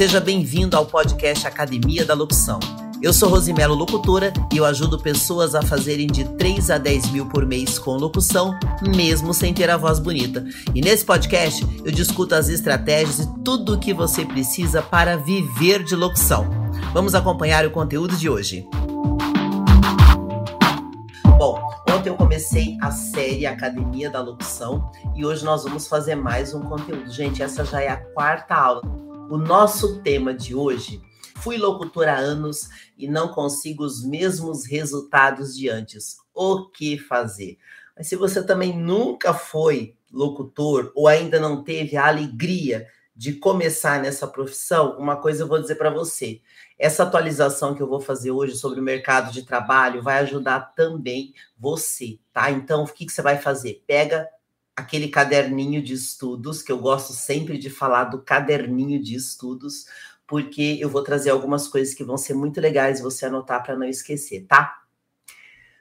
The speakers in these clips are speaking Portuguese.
Seja bem-vindo ao podcast Academia da Locução. Eu sou Rosimelo Locutora e eu ajudo pessoas a fazerem de 3 a 10 mil por mês com locução, mesmo sem ter a voz bonita. E nesse podcast eu discuto as estratégias e tudo o que você precisa para viver de locução. Vamos acompanhar o conteúdo de hoje. Bom, ontem eu comecei a série Academia da Locução e hoje nós vamos fazer mais um conteúdo. Gente, essa já é a quarta aula. O nosso tema de hoje, fui locutora há anos e não consigo os mesmos resultados de antes. O que fazer? Mas se você também nunca foi locutor ou ainda não teve a alegria de começar nessa profissão, uma coisa eu vou dizer para você. Essa atualização que eu vou fazer hoje sobre o mercado de trabalho vai ajudar também você, tá? Então, o que, que você vai fazer? Pega aquele caderninho de estudos, que eu gosto sempre de falar do caderninho de estudos, porque eu vou trazer algumas coisas que vão ser muito legais você anotar para não esquecer, tá?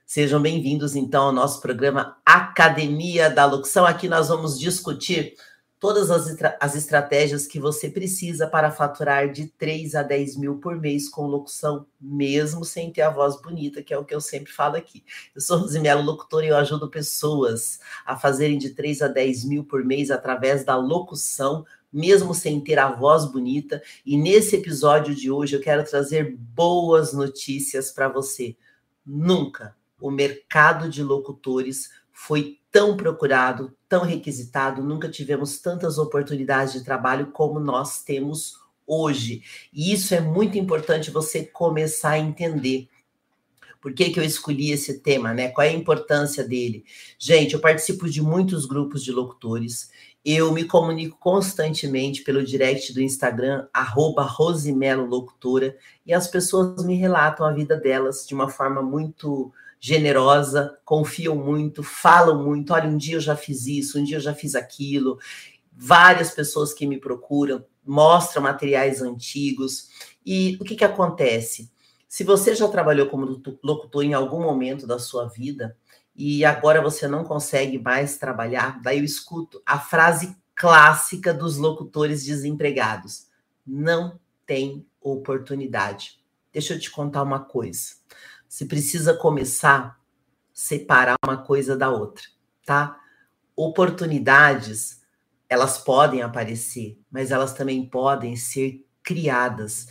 Sejam bem-vindos, então, ao nosso programa Academia da Locução. Aqui nós vamos discutir todas as, as estratégias que você precisa para faturar de 3 a 10 mil por mês com locução, mesmo sem ter a voz bonita, que é o que eu sempre falo aqui. Eu sou Rosimelo Locutora e eu ajudo pessoas a fazerem de 3 a 10 mil por mês através da locução, mesmo sem ter a voz bonita. E nesse episódio de hoje eu quero trazer boas notícias para você. Nunca o mercado de locutores foi tão procurado, tão requisitado, nunca tivemos tantas oportunidades de trabalho como nós temos hoje. E isso é muito importante você começar a entender. Por que, que eu escolhi esse tema, né? Qual é a importância dele? Gente, eu participo de muitos grupos de locutores. Eu me comunico constantemente pelo direct do Instagram, arroba Rosimelo Locutora, e as pessoas me relatam a vida delas de uma forma muito generosa, confiam muito, falam muito. Olha, um dia eu já fiz isso, um dia eu já fiz aquilo. Várias pessoas que me procuram mostram materiais antigos. E o que, que acontece? Se você já trabalhou como locutor em algum momento da sua vida e agora você não consegue mais trabalhar, daí eu escuto a frase clássica dos locutores desempregados: não tem oportunidade. Deixa eu te contar uma coisa. Você precisa começar a separar uma coisa da outra, tá? Oportunidades, elas podem aparecer, mas elas também podem ser criadas.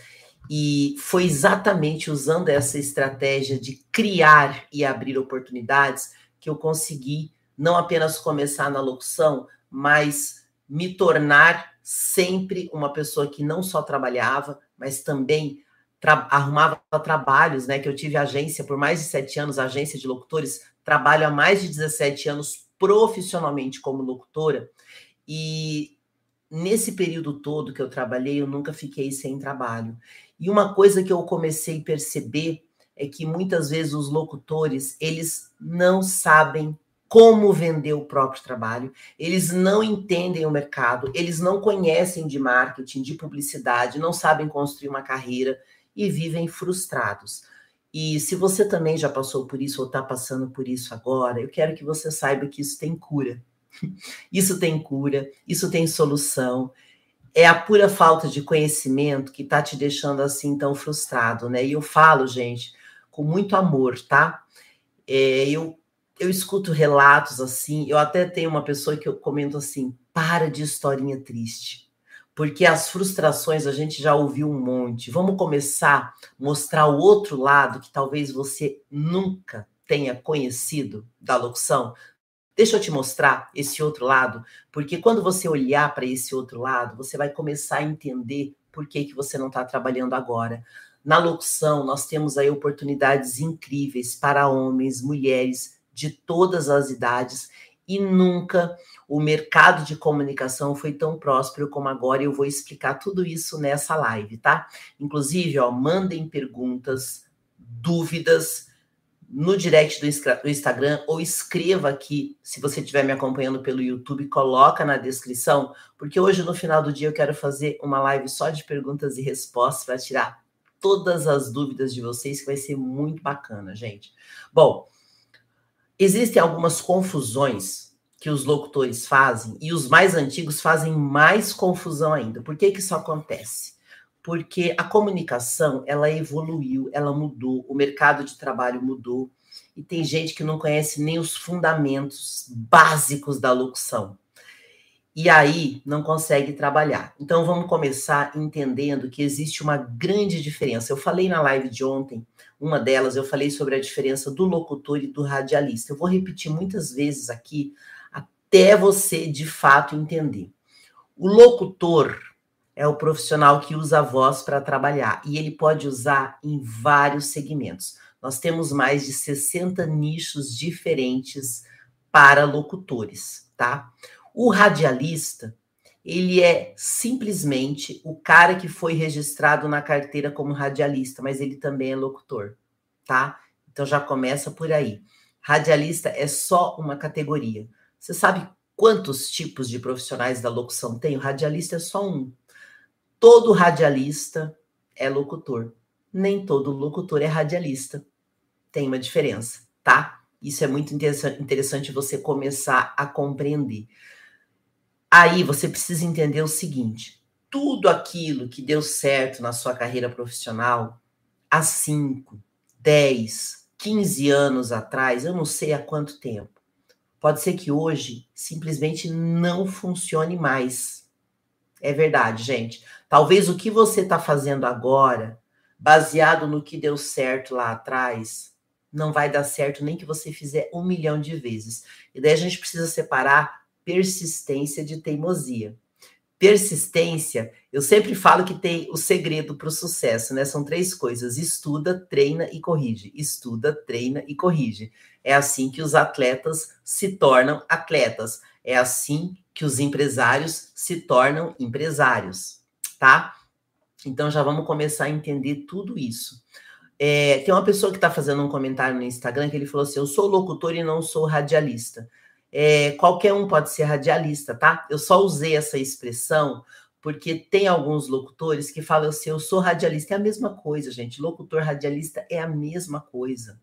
E foi exatamente usando essa estratégia de criar e abrir oportunidades que eu consegui não apenas começar na locução, mas me tornar sempre uma pessoa que não só trabalhava, mas também tra arrumava trabalhos, né? Que eu tive agência por mais de sete anos, agência de locutores, trabalho há mais de 17 anos profissionalmente como locutora. E nesse período todo que eu trabalhei, eu nunca fiquei sem trabalho. E uma coisa que eu comecei a perceber é que muitas vezes os locutores, eles não sabem como vender o próprio trabalho, eles não entendem o mercado, eles não conhecem de marketing, de publicidade, não sabem construir uma carreira e vivem frustrados. E se você também já passou por isso ou está passando por isso agora, eu quero que você saiba que isso tem cura. Isso tem cura, isso tem solução. É a pura falta de conhecimento que está te deixando assim tão frustrado, né? E eu falo, gente, com muito amor, tá? É, eu, eu escuto relatos assim, eu até tenho uma pessoa que eu comento assim: para de historinha triste porque as frustrações a gente já ouviu um monte. Vamos começar a mostrar o outro lado que talvez você nunca tenha conhecido da locução. Deixa eu te mostrar esse outro lado, porque quando você olhar para esse outro lado, você vai começar a entender por que, que você não está trabalhando agora. Na locução, nós temos aí oportunidades incríveis para homens, mulheres de todas as idades e nunca o mercado de comunicação foi tão próspero como agora. E eu vou explicar tudo isso nessa live, tá? Inclusive, ó, mandem perguntas, dúvidas no direct do Instagram ou escreva aqui, se você estiver me acompanhando pelo YouTube, coloca na descrição, porque hoje no final do dia eu quero fazer uma live só de perguntas e respostas para tirar todas as dúvidas de vocês, que vai ser muito bacana, gente. Bom, existem algumas confusões que os locutores fazem, e os mais antigos fazem mais confusão ainda. Por que, que isso acontece? porque a comunicação, ela evoluiu, ela mudou, o mercado de trabalho mudou, e tem gente que não conhece nem os fundamentos básicos da locução. E aí não consegue trabalhar. Então vamos começar entendendo que existe uma grande diferença. Eu falei na live de ontem, uma delas, eu falei sobre a diferença do locutor e do radialista. Eu vou repetir muitas vezes aqui até você de fato entender. O locutor é o profissional que usa a voz para trabalhar e ele pode usar em vários segmentos. Nós temos mais de 60 nichos diferentes para locutores, tá? O radialista, ele é simplesmente o cara que foi registrado na carteira como radialista, mas ele também é locutor, tá? Então já começa por aí. Radialista é só uma categoria. Você sabe quantos tipos de profissionais da locução tem? O radialista é só um. Todo radialista é locutor nem todo locutor é radialista. Tem uma diferença, tá? Isso é muito interessante você começar a compreender. Aí você precisa entender o seguinte: tudo aquilo que deu certo na sua carreira profissional há 5, 10, 15 anos atrás, eu não sei há quanto tempo, pode ser que hoje simplesmente não funcione mais. É verdade, gente. Talvez o que você está fazendo agora baseado no que deu certo lá atrás, não vai dar certo nem que você fizer um milhão de vezes. E daí a gente precisa separar persistência de teimosia. Persistência, eu sempre falo que tem o segredo para o sucesso, né? São três coisas: estuda, treina e corrige. Estuda, treina e corrige. É assim que os atletas se tornam atletas. É assim que os empresários se tornam empresários, tá? Então já vamos começar a entender tudo isso. É, tem uma pessoa que está fazendo um comentário no Instagram que ele falou assim: Eu sou locutor e não sou radialista. É, qualquer um pode ser radialista, tá? Eu só usei essa expressão porque tem alguns locutores que falam assim: Eu sou radialista. É a mesma coisa, gente. Locutor radialista é a mesma coisa.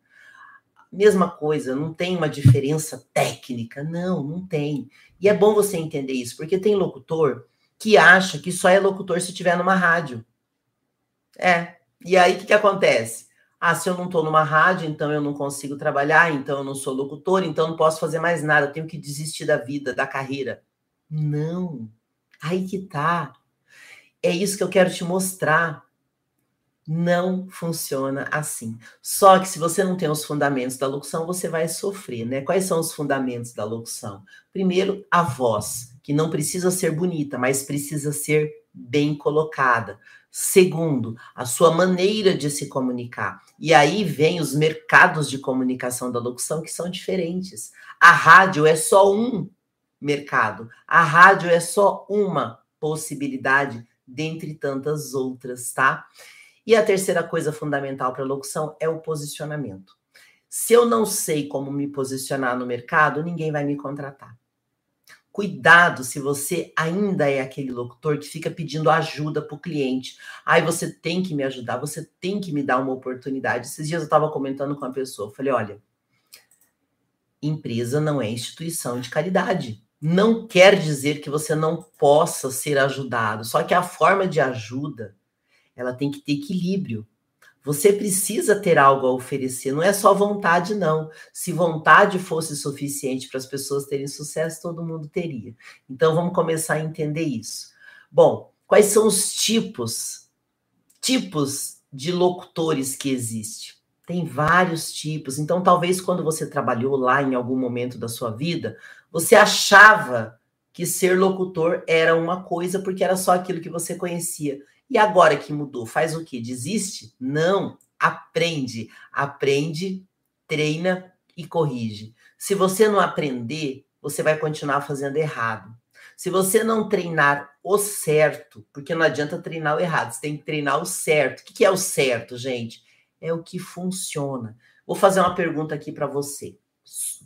Mesma coisa, não tem uma diferença técnica. Não, não tem. E é bom você entender isso, porque tem locutor que acha que só é locutor se tiver numa rádio. É. E aí o que, que acontece? Ah, se eu não estou numa rádio, então eu não consigo trabalhar, então eu não sou locutor, então não posso fazer mais nada, eu tenho que desistir da vida, da carreira. Não. Aí que tá. É isso que eu quero te mostrar. Não funciona assim. Só que se você não tem os fundamentos da locução, você vai sofrer, né? Quais são os fundamentos da locução? Primeiro, a voz que não precisa ser bonita, mas precisa ser bem colocada. Segundo, a sua maneira de se comunicar. E aí vem os mercados de comunicação da locução que são diferentes. A rádio é só um mercado. A rádio é só uma possibilidade dentre tantas outras, tá? E a terceira coisa fundamental para a locução é o posicionamento. Se eu não sei como me posicionar no mercado, ninguém vai me contratar. Cuidado se você ainda é aquele locutor que fica pedindo ajuda para o cliente. Ai, você tem que me ajudar, você tem que me dar uma oportunidade. Esses dias eu estava comentando com uma pessoa, falei: olha, empresa não é instituição de caridade. Não quer dizer que você não possa ser ajudado, só que a forma de ajuda ela tem que ter equilíbrio. Você precisa ter algo a oferecer, não é só vontade, não. Se vontade fosse suficiente para as pessoas terem sucesso, todo mundo teria. Então vamos começar a entender isso. Bom, quais são os tipos, tipos de locutores que existem? Tem vários tipos. Então, talvez quando você trabalhou lá em algum momento da sua vida, você achava que ser locutor era uma coisa porque era só aquilo que você conhecia. E agora que mudou, faz o quê? Desiste? Não, aprende. Aprende, treina e corrige. Se você não aprender, você vai continuar fazendo errado. Se você não treinar o certo, porque não adianta treinar o errado, você tem que treinar o certo. O que é o certo, gente? É o que funciona. Vou fazer uma pergunta aqui para você,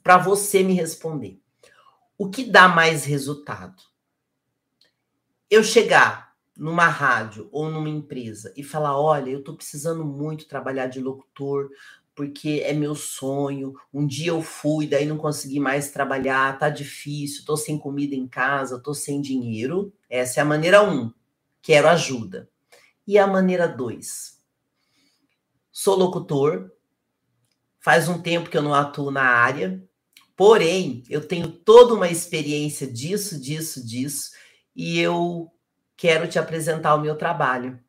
para você me responder. O que dá mais resultado? Eu chegar numa rádio ou numa empresa e falar: olha, eu estou precisando muito trabalhar de locutor, porque é meu sonho. Um dia eu fui, daí não consegui mais trabalhar, tá difícil, estou sem comida em casa, estou sem dinheiro. Essa é a maneira um. Quero ajuda. E a maneira 2? Sou locutor, faz um tempo que eu não atuo na área, porém, eu tenho toda uma experiência disso, disso, disso, e eu quero te apresentar o meu trabalho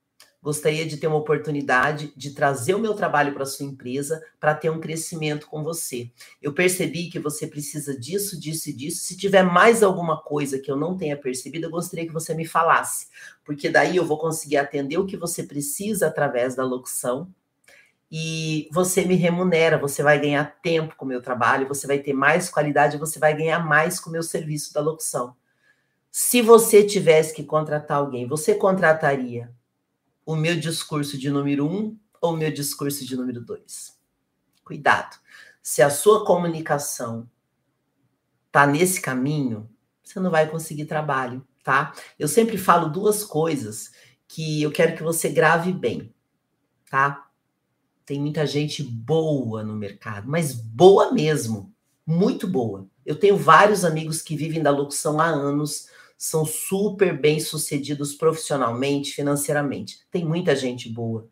gostaria de ter uma oportunidade de trazer o meu trabalho para sua empresa para ter um crescimento com você. Eu percebi que você precisa disso, disso e disso. Se tiver mais alguma coisa que eu não tenha percebido, eu gostaria que você me falasse, porque daí eu vou conseguir atender o que você precisa através da locução. E você me remunera, você vai ganhar tempo com o meu trabalho, você vai ter mais qualidade, você vai ganhar mais com o meu serviço da locução. Se você tivesse que contratar alguém, você contrataria o meu discurso de número um ou o meu discurso de número dois. Cuidado. Se a sua comunicação tá nesse caminho, você não vai conseguir trabalho, tá? Eu sempre falo duas coisas que eu quero que você grave bem, tá? Tem muita gente boa no mercado, mas boa mesmo, muito boa. Eu tenho vários amigos que vivem da locução há anos, são super bem sucedidos profissionalmente, financeiramente. Tem muita gente boa.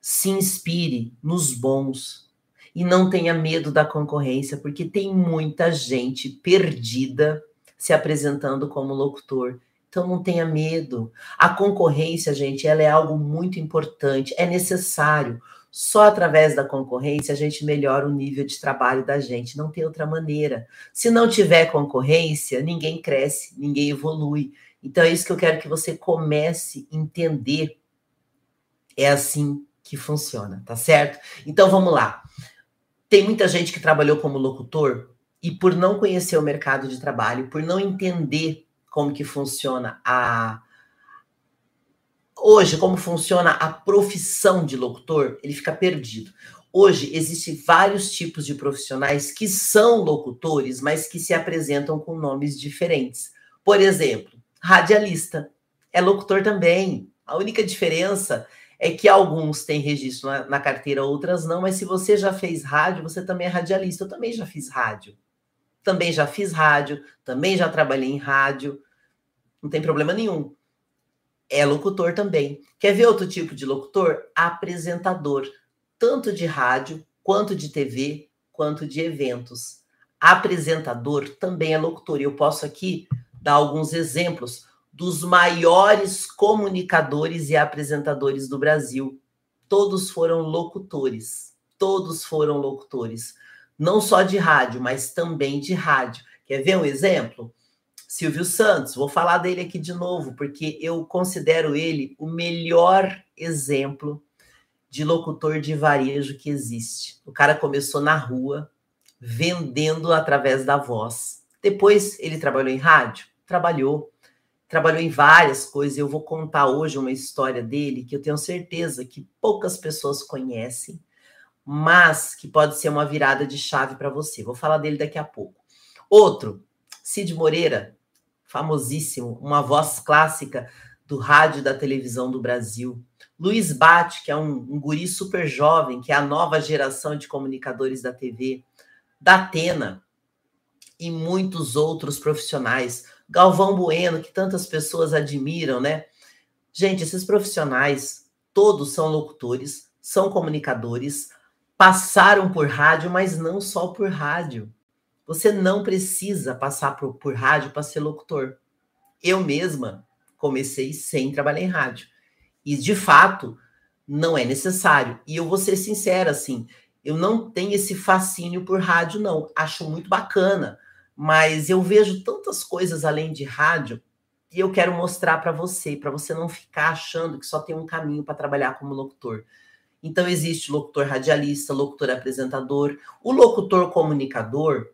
Se inspire nos bons e não tenha medo da concorrência, porque tem muita gente perdida se apresentando como locutor. Então não tenha medo. A concorrência, gente, ela é algo muito importante, é necessário. Só através da concorrência a gente melhora o nível de trabalho da gente, não tem outra maneira. Se não tiver concorrência, ninguém cresce, ninguém evolui. Então é isso que eu quero que você comece a entender. É assim que funciona, tá certo? Então vamos lá. Tem muita gente que trabalhou como locutor e por não conhecer o mercado de trabalho, por não entender como que funciona a hoje, como funciona a profissão de locutor, ele fica perdido. Hoje existem vários tipos de profissionais que são locutores, mas que se apresentam com nomes diferentes. Por exemplo, radialista é locutor também. A única diferença é que alguns têm registro na, na, carteira, outras não, mas se você já fez rádio, você também é radialista. Eu também já fiz rádio. Também já fiz rádio, também já trabalhei em rádio. Não tem problema nenhum é locutor também. Quer ver outro tipo de locutor? Apresentador, tanto de rádio, quanto de TV, quanto de eventos. Apresentador também é locutor. E eu posso aqui dar alguns exemplos dos maiores comunicadores e apresentadores do Brasil. Todos foram locutores. Todos foram locutores. Não só de rádio, mas também de rádio. Quer ver um exemplo? Silvio Santos, vou falar dele aqui de novo, porque eu considero ele o melhor exemplo de locutor de varejo que existe. O cara começou na rua, vendendo através da voz. Depois ele trabalhou em rádio? Trabalhou. Trabalhou em várias coisas. Eu vou contar hoje uma história dele que eu tenho certeza que poucas pessoas conhecem, mas que pode ser uma virada de chave para você. Vou falar dele daqui a pouco. Outro, Cid Moreira, famosíssimo, uma voz clássica do rádio e da televisão do Brasil. Luiz Bate, que é um, um guri super jovem, que é a nova geração de comunicadores da TV. Datena e muitos outros profissionais. Galvão Bueno, que tantas pessoas admiram, né? Gente, esses profissionais, todos são locutores, são comunicadores, passaram por rádio, mas não só por rádio. Você não precisa passar por, por rádio para ser locutor. Eu mesma comecei sem trabalhar em rádio. E, de fato, não é necessário. E eu vou ser sincera, assim, eu não tenho esse fascínio por rádio, não. Acho muito bacana, mas eu vejo tantas coisas além de rádio e eu quero mostrar para você, para você não ficar achando que só tem um caminho para trabalhar como locutor. Então, existe locutor radialista, locutor apresentador. O locutor comunicador,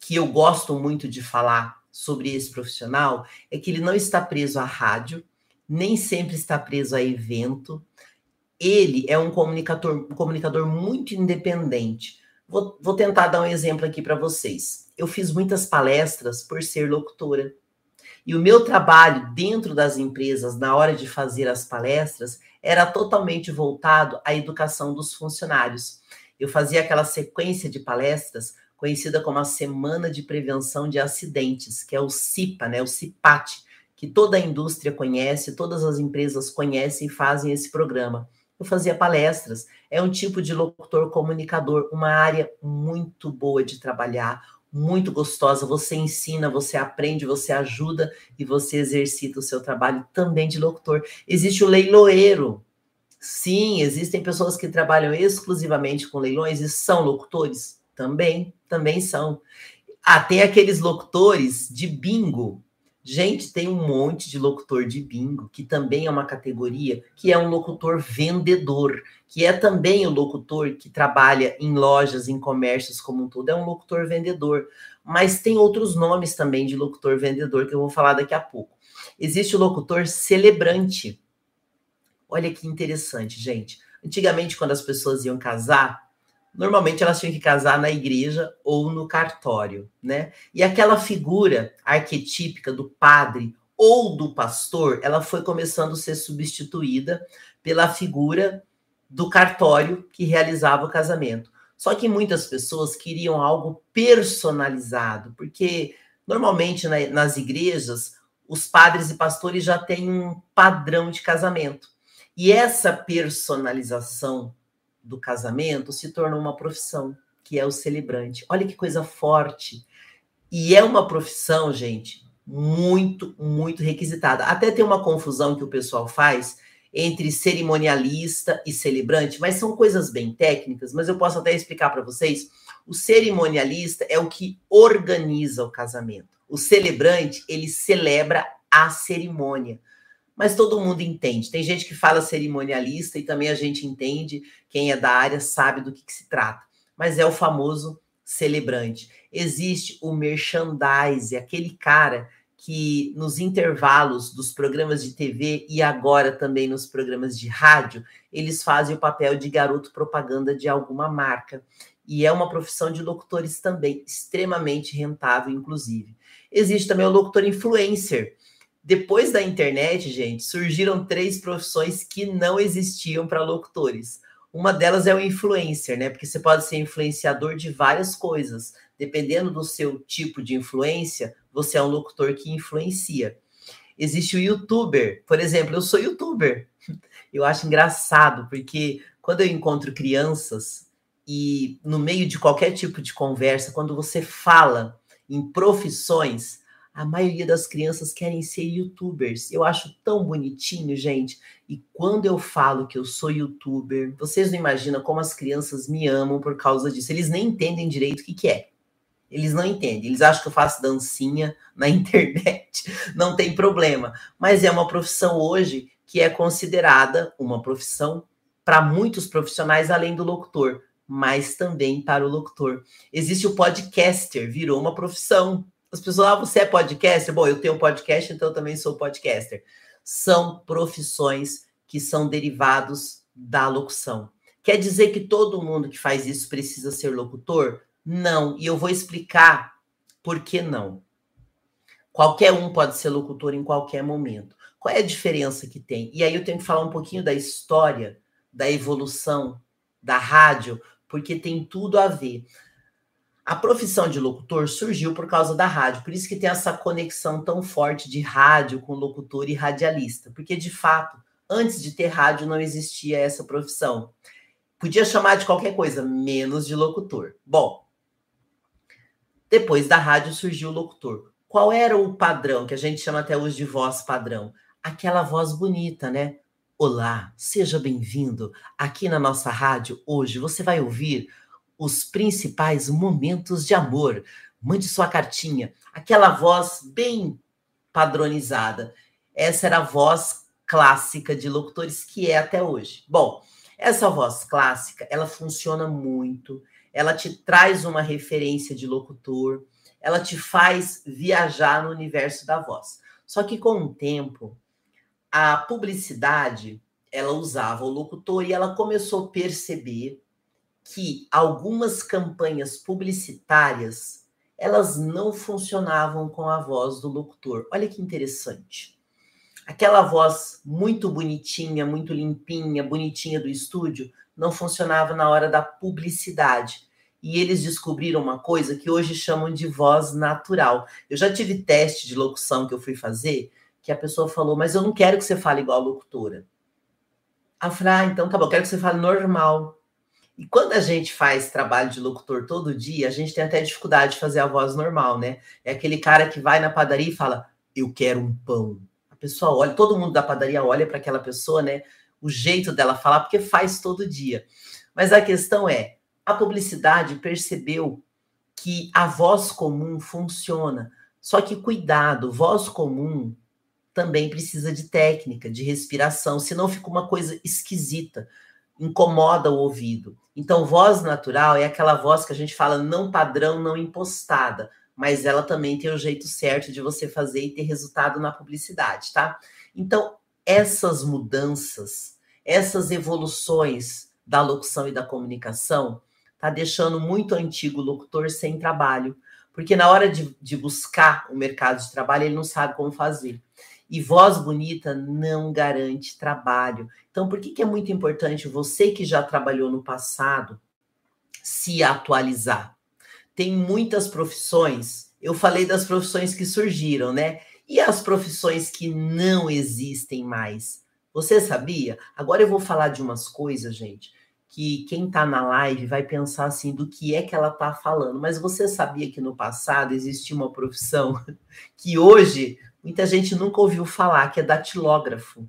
que eu gosto muito de falar sobre esse profissional é que ele não está preso à rádio, nem sempre está preso a evento. Ele é um comunicador, um comunicador muito independente. Vou, vou tentar dar um exemplo aqui para vocês. Eu fiz muitas palestras por ser locutora. E o meu trabalho dentro das empresas, na hora de fazer as palestras, era totalmente voltado à educação dos funcionários. Eu fazia aquela sequência de palestras conhecida como a Semana de Prevenção de Acidentes, que é o CIPA, né, o CIPAT, que toda a indústria conhece, todas as empresas conhecem e fazem esse programa. Eu fazia palestras. É um tipo de locutor comunicador, uma área muito boa de trabalhar, muito gostosa. Você ensina, você aprende, você ajuda e você exercita o seu trabalho também de locutor. Existe o leiloeiro. Sim, existem pessoas que trabalham exclusivamente com leilões e são locutores. Também, também são. Ah, tem aqueles locutores de bingo. Gente, tem um monte de locutor de bingo, que também é uma categoria, que é um locutor vendedor, que é também o locutor que trabalha em lojas, em comércios como um todo, é um locutor vendedor. Mas tem outros nomes também de locutor vendedor que eu vou falar daqui a pouco. Existe o locutor celebrante. Olha que interessante, gente. Antigamente, quando as pessoas iam casar, normalmente elas tinham que casar na igreja ou no cartório, né? E aquela figura arquetípica do padre ou do pastor, ela foi começando a ser substituída pela figura do cartório que realizava o casamento. Só que muitas pessoas queriam algo personalizado, porque normalmente na, nas igrejas os padres e pastores já têm um padrão de casamento. E essa personalização do casamento se tornou uma profissão, que é o celebrante. Olha que coisa forte. E é uma profissão, gente, muito, muito requisitada. Até tem uma confusão que o pessoal faz entre cerimonialista e celebrante, mas são coisas bem técnicas, mas eu posso até explicar para vocês. O cerimonialista é o que organiza o casamento. O celebrante, ele celebra a cerimônia mas todo mundo entende. Tem gente que fala cerimonialista e também a gente entende, quem é da área sabe do que, que se trata. Mas é o famoso celebrante. Existe o merchandise, aquele cara que nos intervalos dos programas de TV e agora também nos programas de rádio, eles fazem o papel de garoto propaganda de alguma marca. E é uma profissão de locutores também, extremamente rentável, inclusive. Existe também o locutor influencer, depois da internet, gente, surgiram três profissões que não existiam para locutores. Uma delas é o influencer, né? Porque você pode ser influenciador de várias coisas. Dependendo do seu tipo de influência, você é um locutor que influencia. Existe o youtuber. Por exemplo, eu sou youtuber. Eu acho engraçado, porque quando eu encontro crianças e no meio de qualquer tipo de conversa, quando você fala em profissões, a maioria das crianças querem ser youtubers. Eu acho tão bonitinho, gente. E quando eu falo que eu sou youtuber, vocês não imaginam como as crianças me amam por causa disso. Eles nem entendem direito o que, que é. Eles não entendem. Eles acham que eu faço dancinha na internet. Não tem problema. Mas é uma profissão hoje que é considerada uma profissão para muitos profissionais além do locutor, mas também para o locutor. Existe o podcaster, virou uma profissão as pessoas, ah, você é podcaster? Bom, eu tenho podcast, então eu também sou podcaster. São profissões que são derivados da locução. Quer dizer que todo mundo que faz isso precisa ser locutor? Não, e eu vou explicar por que não. Qualquer um pode ser locutor em qualquer momento. Qual é a diferença que tem? E aí eu tenho que falar um pouquinho da história, da evolução da rádio, porque tem tudo a ver. A profissão de locutor surgiu por causa da rádio, por isso que tem essa conexão tão forte de rádio com locutor e radialista, porque de fato, antes de ter rádio não existia essa profissão. Podia chamar de qualquer coisa, menos de locutor. Bom, depois da rádio surgiu o locutor. Qual era o padrão que a gente chama até hoje de voz padrão? Aquela voz bonita, né? Olá, seja bem-vindo. Aqui na nossa rádio hoje você vai ouvir os principais momentos de amor. Mande sua cartinha. Aquela voz bem padronizada. Essa era a voz clássica de locutores que é até hoje. Bom, essa voz clássica, ela funciona muito. Ela te traz uma referência de locutor, ela te faz viajar no universo da voz. Só que com o tempo, a publicidade, ela usava o locutor e ela começou a perceber que algumas campanhas publicitárias elas não funcionavam com a voz do locutor. Olha que interessante. Aquela voz muito bonitinha, muito limpinha, bonitinha do estúdio, não funcionava na hora da publicidade. E eles descobriram uma coisa que hoje chamam de voz natural. Eu já tive teste de locução que eu fui fazer, que a pessoa falou, mas eu não quero que você fale igual a locutora. A falei, ah, então tá bom, eu quero que você fale normal. E quando a gente faz trabalho de locutor todo dia, a gente tem até dificuldade de fazer a voz normal, né? É aquele cara que vai na padaria e fala, eu quero um pão. A pessoa olha, todo mundo da padaria olha para aquela pessoa, né? O jeito dela falar, porque faz todo dia. Mas a questão é, a publicidade percebeu que a voz comum funciona. Só que cuidado, voz comum também precisa de técnica, de respiração, senão fica uma coisa esquisita, incomoda o ouvido. Então, voz natural é aquela voz que a gente fala não padrão, não impostada, mas ela também tem o jeito certo de você fazer e ter resultado na publicidade, tá? Então, essas mudanças, essas evoluções da locução e da comunicação, tá deixando muito antigo locutor sem trabalho, porque na hora de, de buscar o mercado de trabalho, ele não sabe como fazer. E voz bonita não garante trabalho. Então, por que, que é muito importante você que já trabalhou no passado se atualizar? Tem muitas profissões, eu falei das profissões que surgiram, né? E as profissões que não existem mais? Você sabia? Agora eu vou falar de umas coisas, gente, que quem está na live vai pensar assim do que é que ela está falando. Mas você sabia que no passado existia uma profissão que hoje muita gente nunca ouviu falar, que é datilógrafo.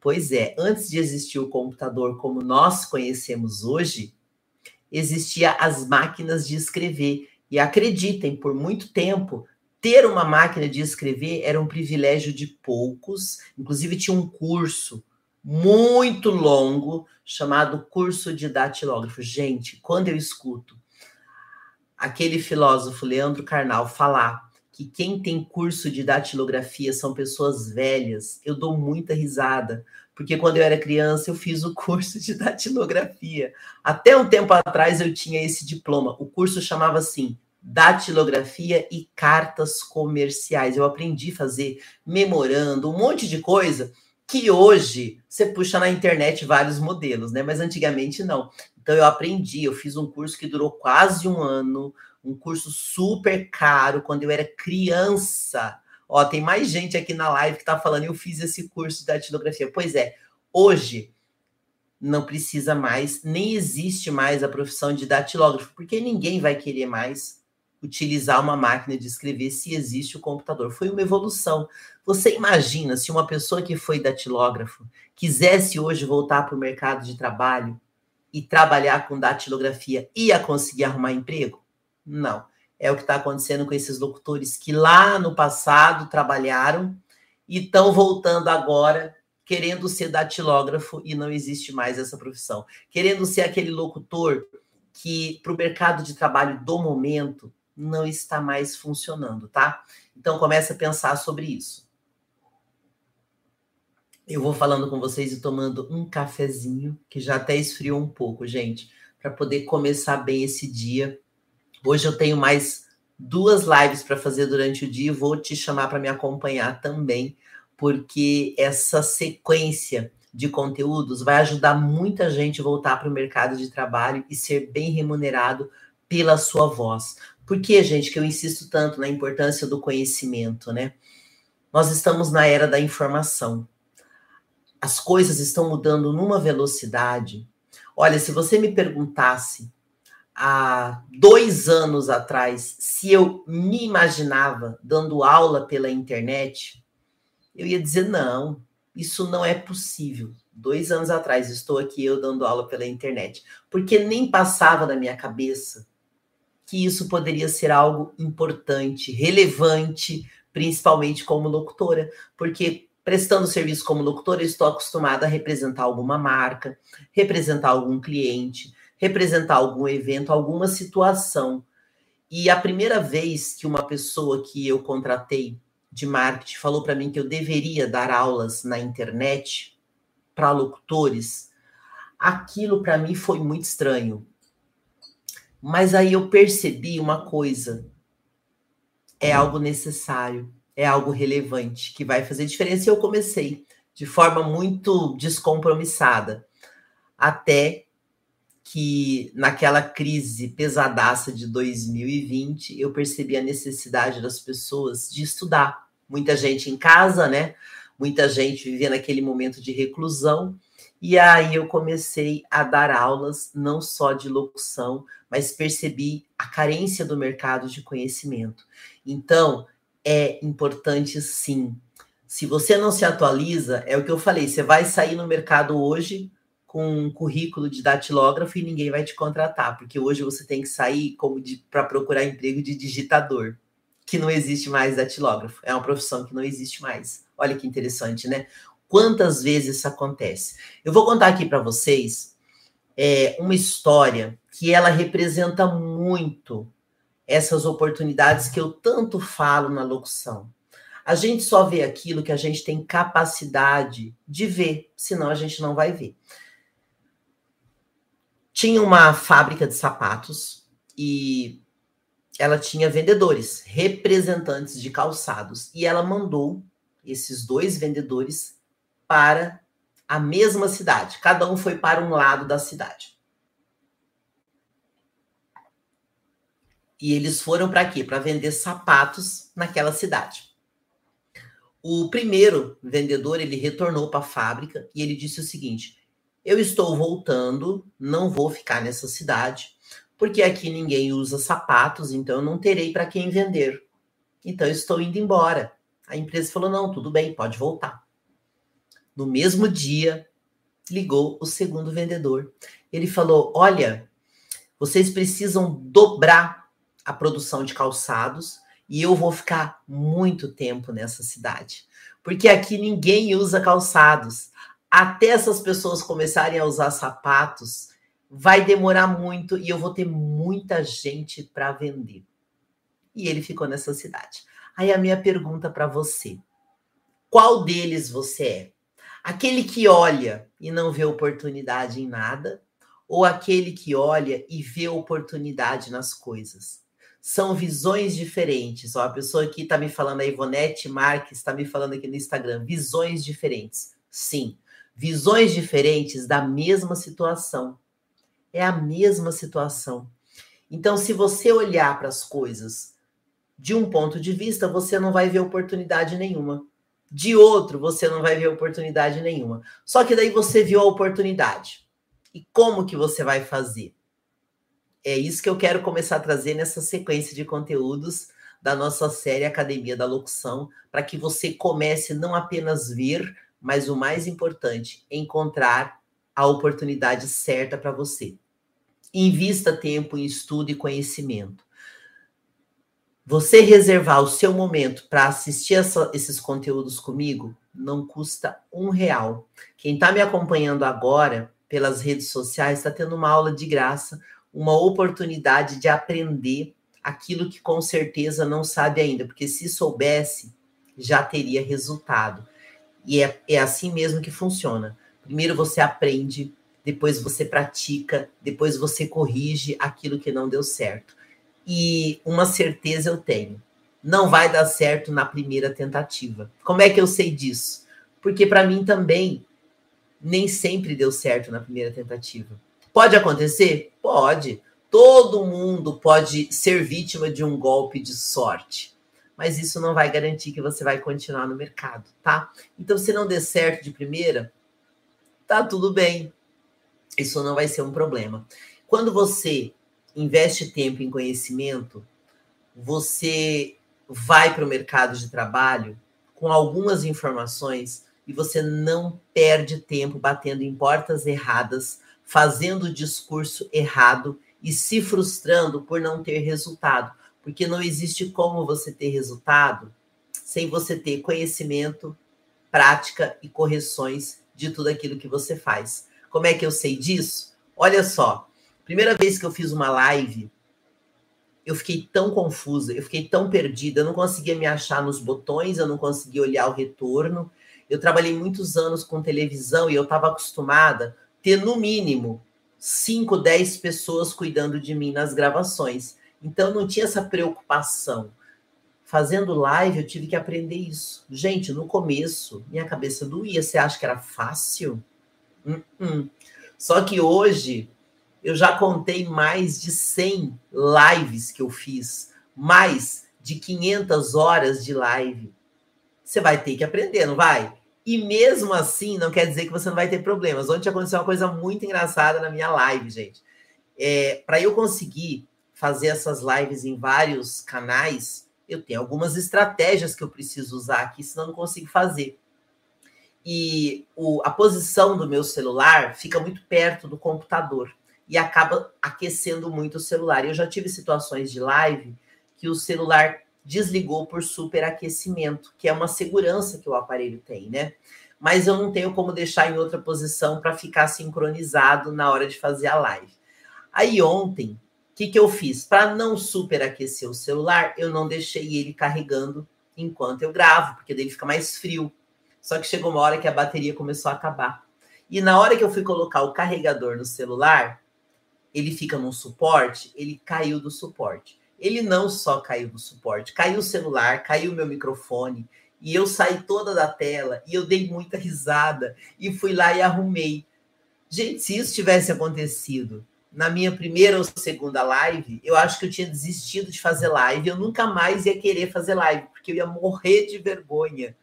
Pois é, antes de existir o computador como nós conhecemos hoje, existia as máquinas de escrever. E acreditem, por muito tempo, ter uma máquina de escrever era um privilégio de poucos. Inclusive tinha um curso muito longo chamado Curso de Datilógrafo. Gente, quando eu escuto aquele filósofo Leandro Carnal falar que quem tem curso de datilografia são pessoas velhas, eu dou muita risada, porque quando eu era criança eu fiz o curso de datilografia. Até um tempo atrás eu tinha esse diploma. O curso chamava assim: Datilografia e cartas comerciais. Eu aprendi a fazer memorando, um monte de coisa que hoje você puxa na internet vários modelos, né? Mas antigamente não. Então eu aprendi, eu fiz um curso que durou quase um ano, um curso super caro quando eu era criança. Ó, tem mais gente aqui na live que tá falando, eu fiz esse curso de datilografia. Pois é, hoje não precisa mais, nem existe mais a profissão de datilógrafo, porque ninguém vai querer mais utilizar uma máquina de escrever se existe o computador. Foi uma evolução. Você imagina se uma pessoa que foi datilógrafo quisesse hoje voltar para o mercado de trabalho e trabalhar com datilografia, ia conseguir arrumar emprego? Não. É o que está acontecendo com esses locutores que lá no passado trabalharam e estão voltando agora querendo ser datilógrafo e não existe mais essa profissão. Querendo ser aquele locutor que, para o mercado de trabalho do momento, não está mais funcionando, tá? Então começa a pensar sobre isso. Eu vou falando com vocês e tomando um cafezinho, que já até esfriou um pouco, gente, para poder começar bem esse dia. Hoje eu tenho mais duas lives para fazer durante o dia e vou te chamar para me acompanhar também, porque essa sequência de conteúdos vai ajudar muita gente a voltar para o mercado de trabalho e ser bem remunerado pela sua voz. Por que, gente, que eu insisto tanto na importância do conhecimento, né? Nós estamos na era da informação. As coisas estão mudando numa velocidade. Olha, se você me perguntasse há dois anos atrás se eu me imaginava dando aula pela internet, eu ia dizer não, isso não é possível. Dois anos atrás estou aqui eu dando aula pela internet, porque nem passava na minha cabeça que isso poderia ser algo importante, relevante, principalmente como locutora, porque prestando serviço como locutora, estou acostumada a representar alguma marca, representar algum cliente, representar algum evento, alguma situação. E a primeira vez que uma pessoa que eu contratei de marketing falou para mim que eu deveria dar aulas na internet para locutores, aquilo para mim foi muito estranho. Mas aí eu percebi uma coisa: é hum. algo necessário, é algo relevante, que vai fazer diferença. E eu comecei de forma muito descompromissada, até que naquela crise pesadaça de 2020 eu percebi a necessidade das pessoas de estudar muita gente em casa, né? Muita gente vivendo aquele momento de reclusão. E aí eu comecei a dar aulas não só de locução, mas percebi a carência do mercado de conhecimento. Então, é importante sim. Se você não se atualiza, é o que eu falei, você vai sair no mercado hoje com um currículo de datilógrafo e ninguém vai te contratar, porque hoje você tem que sair como para procurar emprego de digitador, que não existe mais datilógrafo. É uma profissão que não existe mais. Olha que interessante, né? Quantas vezes isso acontece? Eu vou contar aqui para vocês é, uma história que ela representa muito essas oportunidades que eu tanto falo na locução. A gente só vê aquilo que a gente tem capacidade de ver, senão a gente não vai ver. Tinha uma fábrica de sapatos e ela tinha vendedores, representantes de calçados, e ela mandou esses dois vendedores para a mesma cidade. Cada um foi para um lado da cidade. E eles foram para quê? Para vender sapatos naquela cidade. O primeiro vendedor, ele retornou para a fábrica e ele disse o seguinte: "Eu estou voltando, não vou ficar nessa cidade, porque aqui ninguém usa sapatos, então eu não terei para quem vender. Então eu estou indo embora." A empresa falou: "Não, tudo bem, pode voltar." No mesmo dia, ligou o segundo vendedor. Ele falou: Olha, vocês precisam dobrar a produção de calçados e eu vou ficar muito tempo nessa cidade. Porque aqui ninguém usa calçados. Até essas pessoas começarem a usar sapatos, vai demorar muito e eu vou ter muita gente para vender. E ele ficou nessa cidade. Aí a minha pergunta para você: qual deles você é? Aquele que olha e não vê oportunidade em nada, ou aquele que olha e vê oportunidade nas coisas. São visões diferentes. Ó, a pessoa aqui está me falando, a Ivonete Marques está me falando aqui no Instagram, visões diferentes. Sim, visões diferentes da mesma situação. É a mesma situação. Então, se você olhar para as coisas de um ponto de vista, você não vai ver oportunidade nenhuma de outro, você não vai ver oportunidade nenhuma. Só que daí você viu a oportunidade. E como que você vai fazer? É isso que eu quero começar a trazer nessa sequência de conteúdos da nossa série Academia da Locução, para que você comece não apenas ver, mas o mais importante, encontrar a oportunidade certa para você. Invista tempo em estudo e conhecimento. Você reservar o seu momento para assistir essa, esses conteúdos comigo não custa um real. Quem está me acompanhando agora pelas redes sociais está tendo uma aula de graça, uma oportunidade de aprender aquilo que com certeza não sabe ainda, porque se soubesse, já teria resultado. E é, é assim mesmo que funciona. Primeiro você aprende, depois você pratica, depois você corrige aquilo que não deu certo e uma certeza eu tenho: não vai dar certo na primeira tentativa. Como é que eu sei disso? Porque para mim também nem sempre deu certo na primeira tentativa. Pode acontecer? Pode. Todo mundo pode ser vítima de um golpe de sorte. Mas isso não vai garantir que você vai continuar no mercado, tá? Então, se não der certo de primeira, tá tudo bem. Isso não vai ser um problema. Quando você investe tempo em conhecimento, você vai para o mercado de trabalho com algumas informações e você não perde tempo batendo em portas erradas, fazendo o discurso errado e se frustrando por não ter resultado, porque não existe como você ter resultado sem você ter conhecimento, prática e correções de tudo aquilo que você faz. Como é que eu sei disso? Olha só, Primeira vez que eu fiz uma live, eu fiquei tão confusa, eu fiquei tão perdida, eu não conseguia me achar nos botões, eu não conseguia olhar o retorno. Eu trabalhei muitos anos com televisão e eu estava acostumada a ter no mínimo 5, 10 pessoas cuidando de mim nas gravações. Então não tinha essa preocupação. Fazendo live, eu tive que aprender isso. Gente, no começo, minha cabeça doía. Você acha que era fácil? Uh -uh. Só que hoje eu já contei mais de 100 lives que eu fiz, mais de 500 horas de live. Você vai ter que aprender, não vai? E mesmo assim, não quer dizer que você não vai ter problemas. Ontem aconteceu uma coisa muito engraçada na minha live, gente. É, Para eu conseguir fazer essas lives em vários canais, eu tenho algumas estratégias que eu preciso usar aqui, senão não consigo fazer. E o, a posição do meu celular fica muito perto do computador e acaba aquecendo muito o celular. Eu já tive situações de live que o celular desligou por superaquecimento, que é uma segurança que o aparelho tem, né? Mas eu não tenho como deixar em outra posição para ficar sincronizado na hora de fazer a live. Aí ontem, que, que eu fiz? Para não superaquecer o celular, eu não deixei ele carregando enquanto eu gravo, porque daí fica mais frio. Só que chegou uma hora que a bateria começou a acabar. E na hora que eu fui colocar o carregador no celular, ele fica num suporte, ele caiu do suporte ele não só caiu do suporte, caiu o celular, caiu o meu microfone, e eu saí toda da tela, e eu dei muita risada, e fui lá e arrumei. Gente, se isso tivesse acontecido na minha primeira ou segunda live, eu acho que eu tinha desistido de fazer live, eu nunca mais ia querer fazer live, porque eu ia morrer de vergonha.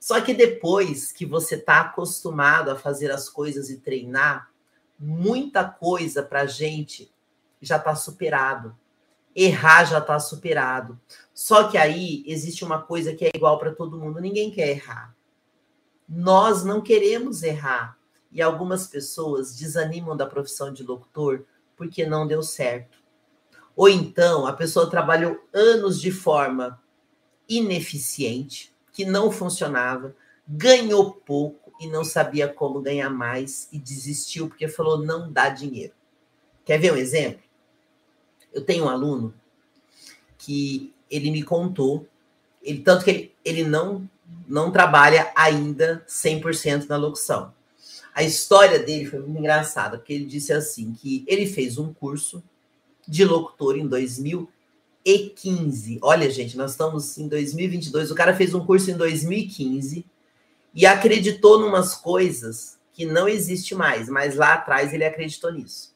Só que depois que você está acostumado a fazer as coisas e treinar, muita coisa para gente já está superado errar já está superado. Só que aí existe uma coisa que é igual para todo mundo: ninguém quer errar. Nós não queremos errar. E algumas pessoas desanimam da profissão de locutor porque não deu certo. Ou então a pessoa trabalhou anos de forma ineficiente, que não funcionava, ganhou pouco e não sabia como ganhar mais e desistiu porque falou não dá dinheiro. Quer ver um exemplo? Eu tenho um aluno que ele me contou, ele, tanto que ele, ele não, não trabalha ainda 100% na locução. A história dele foi muito engraçada, porque ele disse assim, que ele fez um curso de locutor em 2015. Olha, gente, nós estamos em 2022, o cara fez um curso em 2015 e acreditou em umas coisas que não existe mais, mas lá atrás ele acreditou nisso.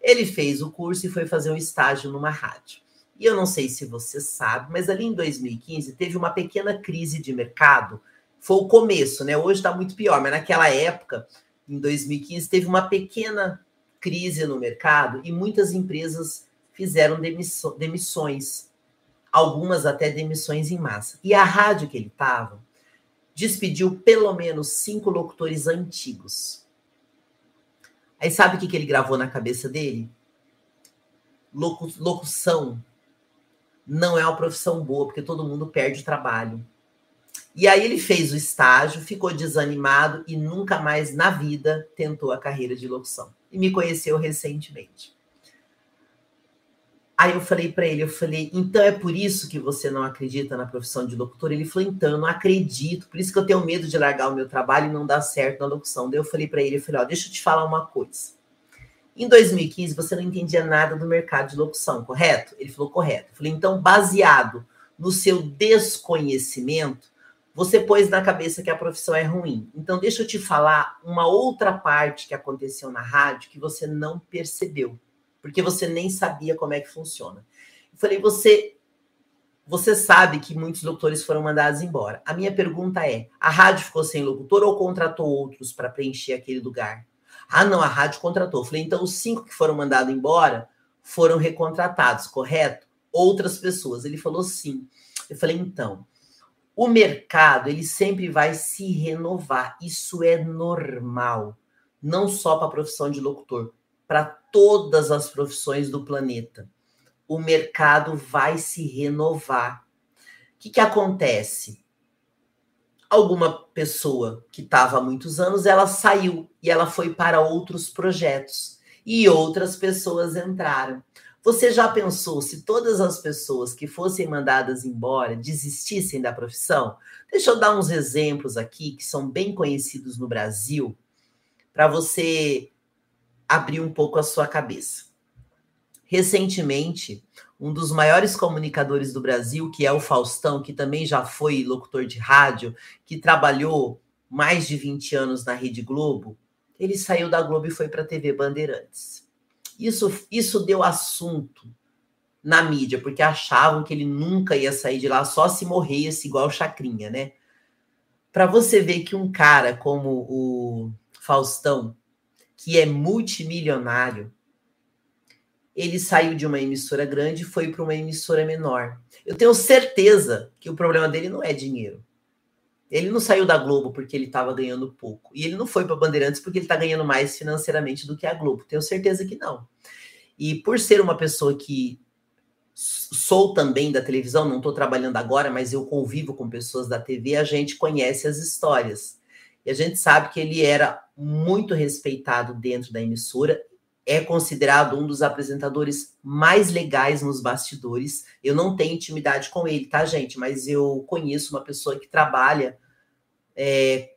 Ele fez o curso e foi fazer um estágio numa rádio. E eu não sei se você sabe, mas ali em 2015 teve uma pequena crise de mercado. Foi o começo, né? Hoje está muito pior, mas naquela época, em 2015, teve uma pequena crise no mercado e muitas empresas fizeram demissões, algumas até demissões em massa. E a rádio que ele estava despediu pelo menos cinco locutores antigos. Aí sabe o que, que ele gravou na cabeça dele? Locu locução não é uma profissão boa, porque todo mundo perde o trabalho. E aí ele fez o estágio, ficou desanimado e nunca mais na vida tentou a carreira de locução. E me conheceu recentemente. Aí eu falei para ele, eu falei, então é por isso que você não acredita na profissão de locutor? Ele falou, então, não acredito, por isso que eu tenho medo de largar o meu trabalho e não dar certo na locução. Daí eu falei para ele, eu falei, ó, deixa eu te falar uma coisa. Em 2015, você não entendia nada do mercado de locução, correto? Ele falou, correto. Eu falei, então, baseado no seu desconhecimento, você pôs na cabeça que a profissão é ruim. Então, deixa eu te falar uma outra parte que aconteceu na rádio que você não percebeu porque você nem sabia como é que funciona. Eu falei, você você sabe que muitos locutores foram mandados embora. A minha pergunta é: a rádio ficou sem locutor ou contratou outros para preencher aquele lugar? Ah, não, a rádio contratou. Eu falei, então os cinco que foram mandados embora foram recontratados, correto? Outras pessoas. Ele falou sim. Eu falei, então, o mercado ele sempre vai se renovar. Isso é normal. Não só para a profissão de locutor, para todas as profissões do planeta. O mercado vai se renovar. O que, que acontece? Alguma pessoa que estava há muitos anos, ela saiu e ela foi para outros projetos. E outras pessoas entraram. Você já pensou se todas as pessoas que fossem mandadas embora desistissem da profissão? Deixa eu dar uns exemplos aqui que são bem conhecidos no Brasil, para você abrir um pouco a sua cabeça. Recentemente, um dos maiores comunicadores do Brasil, que é o Faustão, que também já foi locutor de rádio, que trabalhou mais de 20 anos na Rede Globo, ele saiu da Globo e foi para a TV Bandeirantes. Isso, isso deu assunto na mídia, porque achavam que ele nunca ia sair de lá só se morresse igual Chacrinha, né? para você ver que um cara como o Faustão, que é multimilionário, ele saiu de uma emissora grande e foi para uma emissora menor. Eu tenho certeza que o problema dele não é dinheiro. Ele não saiu da Globo porque ele estava ganhando pouco. E ele não foi para Bandeirantes porque ele está ganhando mais financeiramente do que a Globo. Tenho certeza que não. E por ser uma pessoa que sou também da televisão, não estou trabalhando agora, mas eu convivo com pessoas da TV, a gente conhece as histórias. E a gente sabe que ele era muito respeitado dentro da emissora, é considerado um dos apresentadores mais legais nos bastidores. Eu não tenho intimidade com ele, tá, gente? Mas eu conheço uma pessoa que trabalha é,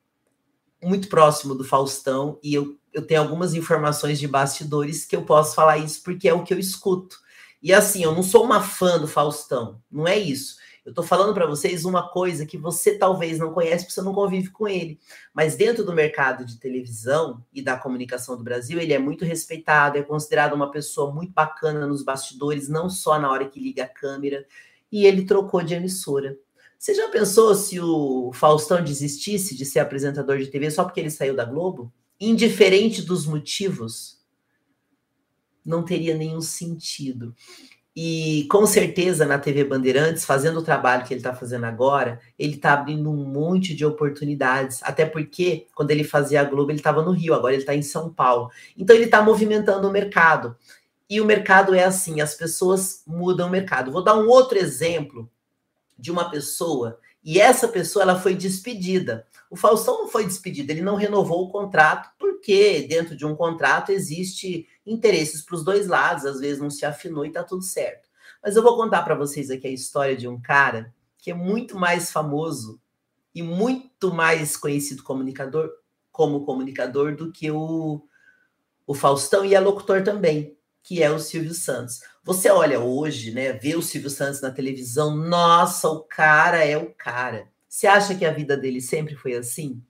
muito próximo do Faustão e eu, eu tenho algumas informações de bastidores que eu posso falar isso porque é o que eu escuto. E assim, eu não sou uma fã do Faustão, não é isso. Eu estou falando para vocês uma coisa que você talvez não conhece porque você não convive com ele. Mas dentro do mercado de televisão e da comunicação do Brasil, ele é muito respeitado, é considerado uma pessoa muito bacana nos bastidores, não só na hora que liga a câmera. E ele trocou de emissora. Você já pensou se o Faustão desistisse de ser apresentador de TV só porque ele saiu da Globo? Indiferente dos motivos, não teria nenhum sentido. E com certeza na TV Bandeirantes, fazendo o trabalho que ele está fazendo agora, ele está abrindo um monte de oportunidades. Até porque quando ele fazia a Globo, ele estava no Rio, agora ele está em São Paulo. Então ele está movimentando o mercado. E o mercado é assim, as pessoas mudam o mercado. Vou dar um outro exemplo de uma pessoa e essa pessoa ela foi despedida. O Faustão não foi despedido, ele não renovou o contrato, porque dentro de um contrato existe interesses para os dois lados, às vezes não se afinou e está tudo certo. Mas eu vou contar para vocês aqui a história de um cara que é muito mais famoso e muito mais conhecido comunicador, como comunicador do que o, o Faustão e é locutor também que é o Silvio Santos. Você olha hoje, né, vê o Silvio Santos na televisão, nossa, o cara é o cara. Você acha que a vida dele sempre foi assim?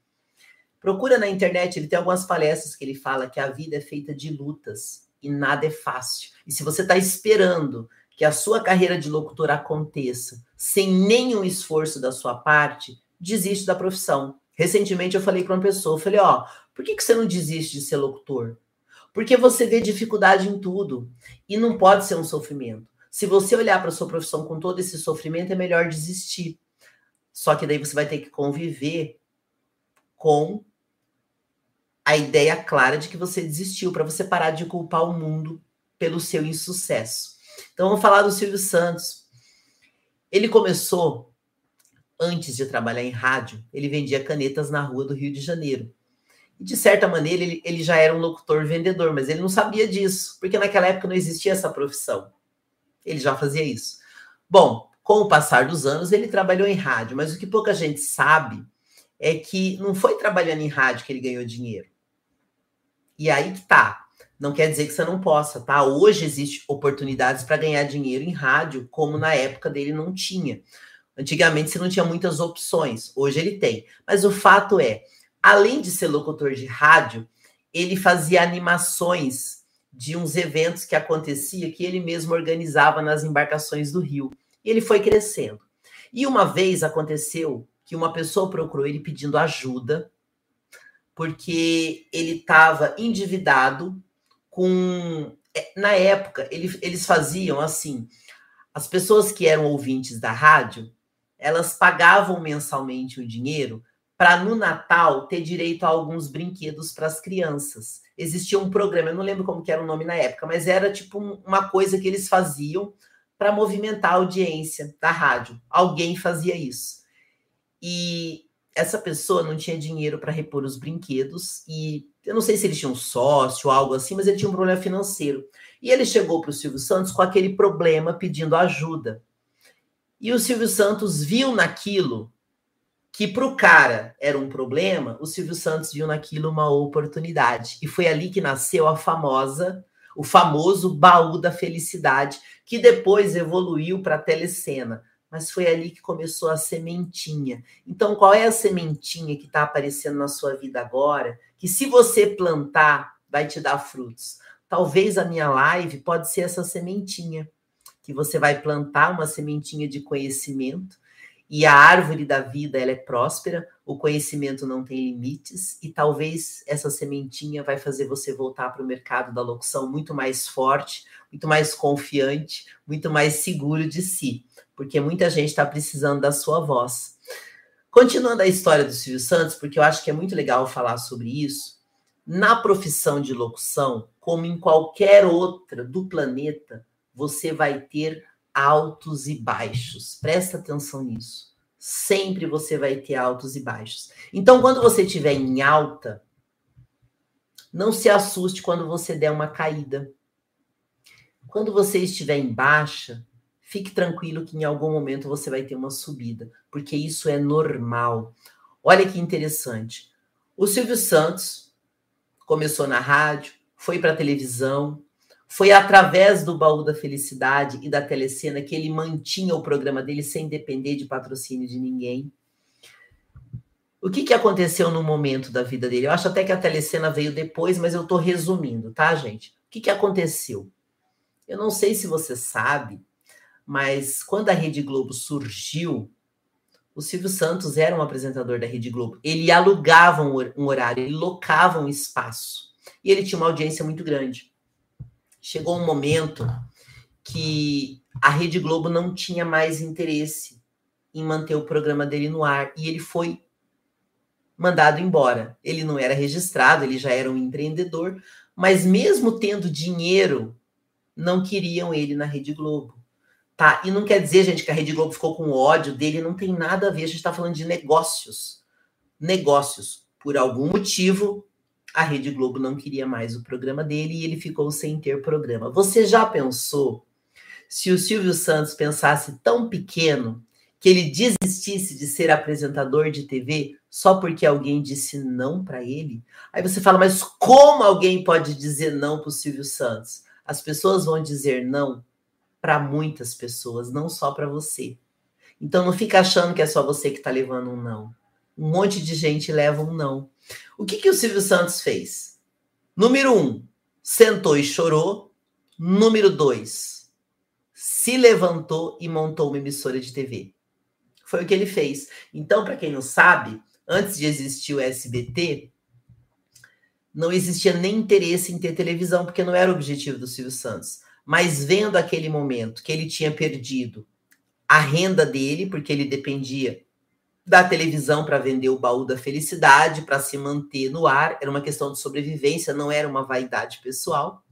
Procura na internet, ele tem algumas palestras que ele fala que a vida é feita de lutas e nada é fácil. E se você está esperando que a sua carreira de locutor aconteça sem nenhum esforço da sua parte, desiste da profissão. Recentemente eu falei para uma pessoa, falei, ó, por que, que você não desiste de ser locutor? Porque você vê dificuldade em tudo e não pode ser um sofrimento. Se você olhar para sua profissão com todo esse sofrimento, é melhor desistir. Só que daí você vai ter que conviver com a ideia clara de que você desistiu, para você parar de culpar o mundo pelo seu insucesso. Então vamos falar do Silvio Santos. Ele começou antes de trabalhar em rádio, ele vendia canetas na rua do Rio de Janeiro. E de certa maneira, ele, ele já era um locutor vendedor, mas ele não sabia disso, porque naquela época não existia essa profissão. Ele já fazia isso. Bom, com o passar dos anos, ele trabalhou em rádio, mas o que pouca gente sabe é que não foi trabalhando em rádio que ele ganhou dinheiro. E aí que tá. Não quer dizer que você não possa, tá? Hoje existem oportunidades para ganhar dinheiro em rádio, como na época dele não tinha. Antigamente você não tinha muitas opções, hoje ele tem. Mas o fato é, além de ser locutor de rádio, ele fazia animações de uns eventos que acontecia que ele mesmo organizava nas embarcações do Rio. E ele foi crescendo. E uma vez aconteceu que uma pessoa procurou ele pedindo ajuda, porque ele estava endividado com. É, na época, ele, eles faziam assim: as pessoas que eram ouvintes da rádio, elas pagavam mensalmente o dinheiro para no Natal ter direito a alguns brinquedos para as crianças. Existia um programa, eu não lembro como era o nome na época, mas era tipo uma coisa que eles faziam para movimentar a audiência da rádio. Alguém fazia isso. E essa pessoa não tinha dinheiro para repor os brinquedos e eu não sei se ele tinha um sócio ou algo assim, mas ele tinha um problema financeiro. E ele chegou para o Silvio Santos com aquele problema pedindo ajuda. E o Silvio Santos viu naquilo que para o cara era um problema, o Silvio Santos viu naquilo uma oportunidade. E foi ali que nasceu a famosa, o famoso baú da felicidade, que depois evoluiu para a telecena. Mas foi ali que começou a sementinha. Então, qual é a sementinha que está aparecendo na sua vida agora? Que se você plantar, vai te dar frutos. Talvez a minha live pode ser essa sementinha, que você vai plantar uma sementinha de conhecimento e a árvore da vida ela é próspera, o conhecimento não tem limites e talvez essa sementinha vai fazer você voltar para o mercado da locução muito mais forte, muito mais confiante, muito mais seguro de si, porque muita gente está precisando da sua voz. Continuando a história do Silvio Santos, porque eu acho que é muito legal falar sobre isso, na profissão de locução, como em qualquer outra do planeta, você vai ter altos e baixos. Presta atenção nisso. Sempre você vai ter altos e baixos. Então, quando você estiver em alta, não se assuste quando você der uma caída. Quando você estiver em baixa, fique tranquilo que em algum momento você vai ter uma subida, porque isso é normal. Olha que interessante. O Silvio Santos começou na rádio, foi para a televisão, foi através do baú da felicidade e da telecena que ele mantinha o programa dele sem depender de patrocínio de ninguém. O que, que aconteceu no momento da vida dele? Eu acho até que a telecena veio depois, mas eu estou resumindo, tá, gente? O que, que aconteceu? Eu não sei se você sabe, mas quando a Rede Globo surgiu, o Silvio Santos era um apresentador da Rede Globo. Ele alugava um horário, ele locava um espaço. E ele tinha uma audiência muito grande chegou um momento que a Rede Globo não tinha mais interesse em manter o programa dele no ar e ele foi mandado embora. Ele não era registrado, ele já era um empreendedor, mas mesmo tendo dinheiro, não queriam ele na Rede Globo. Tá? E não quer dizer, gente, que a Rede Globo ficou com ódio dele, não tem nada a ver, a gente está falando de negócios. Negócios. Por algum motivo, a Rede Globo não queria mais o programa dele e ele ficou sem ter programa. Você já pensou se o Silvio Santos pensasse tão pequeno que ele desistisse de ser apresentador de TV só porque alguém disse não para ele? Aí você fala, mas como alguém pode dizer não para o Silvio Santos? As pessoas vão dizer não para muitas pessoas, não só para você. Então não fica achando que é só você que está levando um não. Um monte de gente leva um não. O que, que o Silvio Santos fez? Número um, sentou e chorou. Número dois, se levantou e montou uma emissora de TV. Foi o que ele fez. Então, para quem não sabe, antes de existir o SBT, não existia nem interesse em ter televisão, porque não era o objetivo do Silvio Santos. Mas vendo aquele momento que ele tinha perdido a renda dele, porque ele dependia da televisão para vender o baú da felicidade, para se manter no ar, era uma questão de sobrevivência, não era uma vaidade pessoal.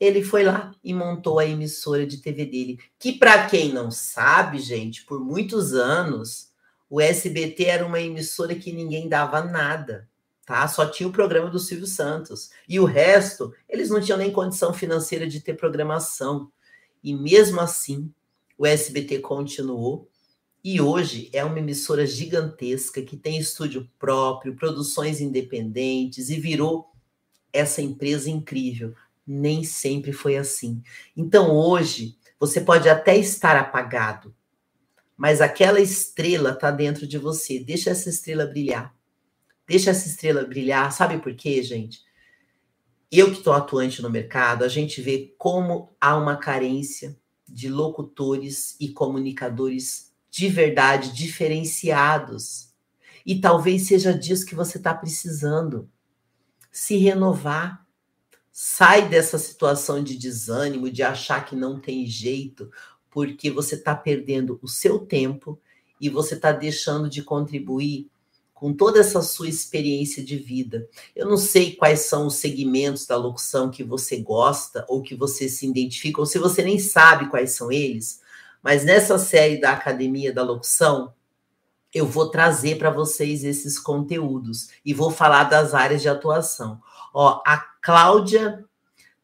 Ele foi lá e montou a emissora de TV dele, que para quem não sabe, gente, por muitos anos o SBT era uma emissora que ninguém dava nada, tá? Só tinha o programa do Silvio Santos e o resto eles não tinham nem condição financeira de ter programação. E mesmo assim, o SBT continuou e hoje é uma emissora gigantesca que tem estúdio próprio, produções independentes e virou essa empresa incrível. Nem sempre foi assim. Então hoje você pode até estar apagado, mas aquela estrela está dentro de você. Deixa essa estrela brilhar. Deixa essa estrela brilhar. Sabe por quê, gente? Eu que estou atuante no mercado, a gente vê como há uma carência de locutores e comunicadores de verdade diferenciados. E talvez seja disso que você está precisando. Se renovar. Sai dessa situação de desânimo, de achar que não tem jeito, porque você está perdendo o seu tempo e você está deixando de contribuir com toda essa sua experiência de vida. Eu não sei quais são os segmentos da locução que você gosta ou que você se identifica, ou se você nem sabe quais são eles, mas nessa série da Academia da Locução, eu vou trazer para vocês esses conteúdos e vou falar das áreas de atuação. Ó, a Cláudia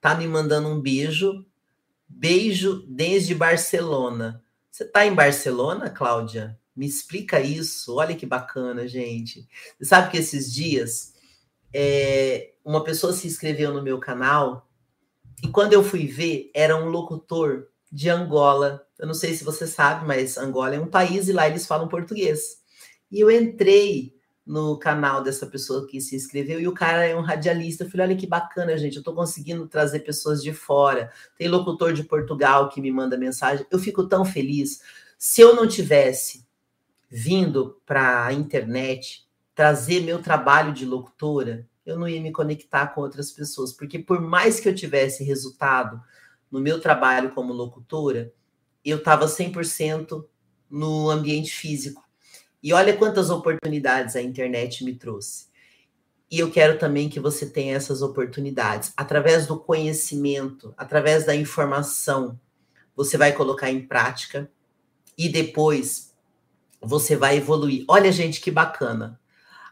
tá me mandando um beijo. Beijo desde Barcelona. Você tá em Barcelona, Cláudia? Me explica isso. Olha que bacana, gente. Você sabe que esses dias é, uma pessoa se inscreveu no meu canal e quando eu fui ver, era um locutor de Angola. Eu não sei se você sabe, mas Angola é um país e lá eles falam português. E eu entrei no canal dessa pessoa que se inscreveu e o cara é um radialista. Eu falei, olha que bacana, gente, eu estou conseguindo trazer pessoas de fora. Tem locutor de Portugal que me manda mensagem. Eu fico tão feliz. Se eu não tivesse vindo para a internet trazer meu trabalho de locutora, eu não ia me conectar com outras pessoas, porque por mais que eu tivesse resultado no meu trabalho como locutora, eu estava 100% no ambiente físico. E olha quantas oportunidades a internet me trouxe. E eu quero também que você tenha essas oportunidades. Através do conhecimento, através da informação, você vai colocar em prática e depois você vai evoluir. Olha, gente, que bacana.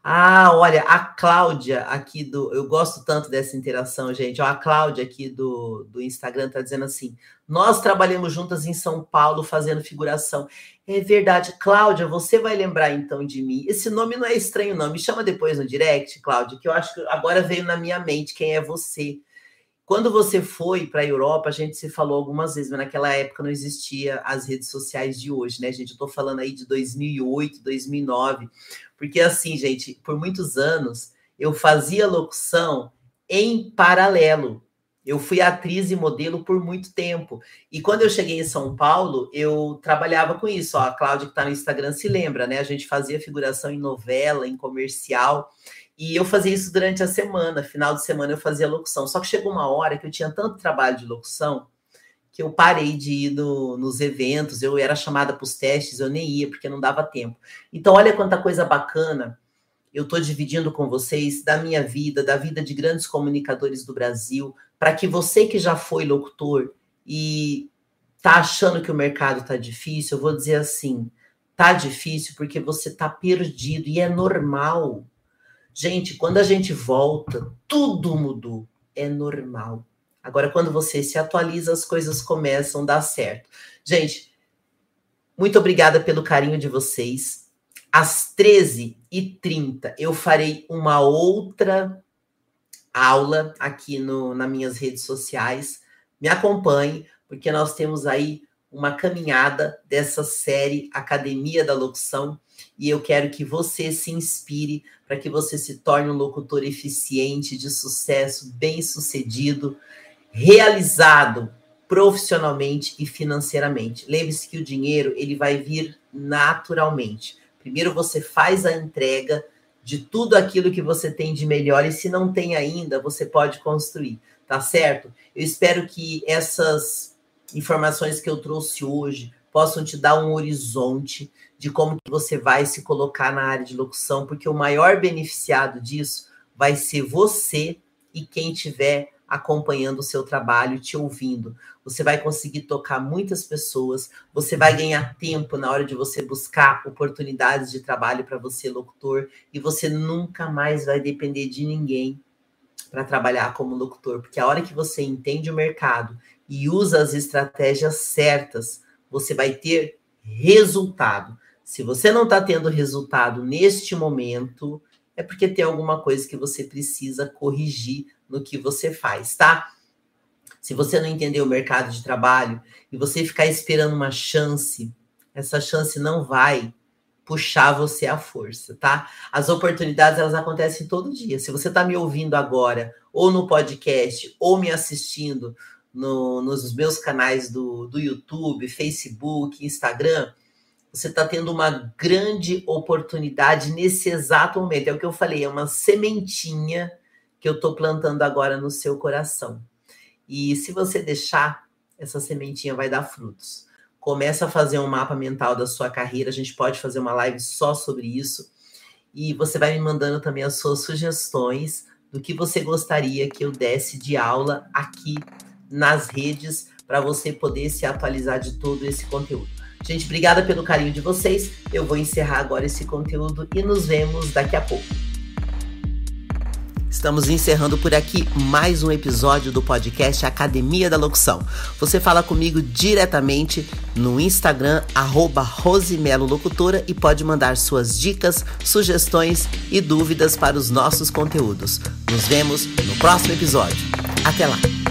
Ah, olha, a Cláudia aqui do. Eu gosto tanto dessa interação, gente. A Cláudia aqui do, do Instagram está dizendo assim: nós trabalhamos juntas em São Paulo fazendo figuração. É verdade. Cláudia, você vai lembrar então de mim. Esse nome não é estranho, não. Me chama depois no direct, Cláudia, que eu acho que agora veio na minha mente quem é você. Quando você foi para a Europa, a gente se falou algumas vezes, mas naquela época não existia as redes sociais de hoje, né, gente? Eu estou falando aí de 2008, 2009, porque assim, gente, por muitos anos eu fazia locução em paralelo. Eu fui atriz e modelo por muito tempo. E quando eu cheguei em São Paulo, eu trabalhava com isso. Ó, a Cláudia, que está no Instagram, se lembra, né? A gente fazia figuração em novela, em comercial. E eu fazia isso durante a semana, final de semana eu fazia locução. Só que chegou uma hora que eu tinha tanto trabalho de locução que eu parei de ir no, nos eventos, eu era chamada para os testes, eu nem ia porque não dava tempo. Então, olha quanta coisa bacana eu estou dividindo com vocês da minha vida, da vida de grandes comunicadores do Brasil, para que você que já foi locutor e tá achando que o mercado está difícil, eu vou dizer assim, tá difícil porque você tá perdido e é normal. Gente, quando a gente volta, tudo mudou. É normal. Agora, quando você se atualiza, as coisas começam a dar certo. Gente, muito obrigada pelo carinho de vocês. Às 13h30, eu farei uma outra aula aqui no, nas minhas redes sociais. Me acompanhe, porque nós temos aí uma caminhada dessa série Academia da Locução e eu quero que você se inspire para que você se torne um locutor eficiente, de sucesso, bem-sucedido, realizado profissionalmente e financeiramente. Lembre-se que o dinheiro ele vai vir naturalmente. Primeiro você faz a entrega de tudo aquilo que você tem de melhor e se não tem ainda, você pode construir, tá certo? Eu espero que essas informações que eu trouxe hoje possam te dar um horizonte de como que você vai se colocar na área de locução, porque o maior beneficiado disso vai ser você e quem tiver acompanhando o seu trabalho, te ouvindo. Você vai conseguir tocar muitas pessoas, você vai ganhar tempo na hora de você buscar oportunidades de trabalho para você, locutor, e você nunca mais vai depender de ninguém para trabalhar como locutor, porque a hora que você entende o mercado e usa as estratégias certas, você vai ter resultado. Se você não está tendo resultado neste momento, é porque tem alguma coisa que você precisa corrigir no que você faz, tá? Se você não entender o mercado de trabalho e você ficar esperando uma chance, essa chance não vai puxar você à força, tá? As oportunidades elas acontecem todo dia. Se você está me ouvindo agora, ou no podcast, ou me assistindo no, nos meus canais do, do YouTube, Facebook, Instagram, você está tendo uma grande oportunidade nesse exato momento. É o que eu falei, é uma sementinha que eu estou plantando agora no seu coração. E se você deixar, essa sementinha vai dar frutos. Começa a fazer um mapa mental da sua carreira. A gente pode fazer uma live só sobre isso. E você vai me mandando também as suas sugestões do que você gostaria que eu desse de aula aqui nas redes para você poder se atualizar de todo esse conteúdo. Gente, obrigada pelo carinho de vocês. Eu vou encerrar agora esse conteúdo e nos vemos daqui a pouco. Estamos encerrando por aqui mais um episódio do podcast Academia da Locução. Você fala comigo diretamente no Instagram, Rosimelo Locutora, e pode mandar suas dicas, sugestões e dúvidas para os nossos conteúdos. Nos vemos no próximo episódio. Até lá!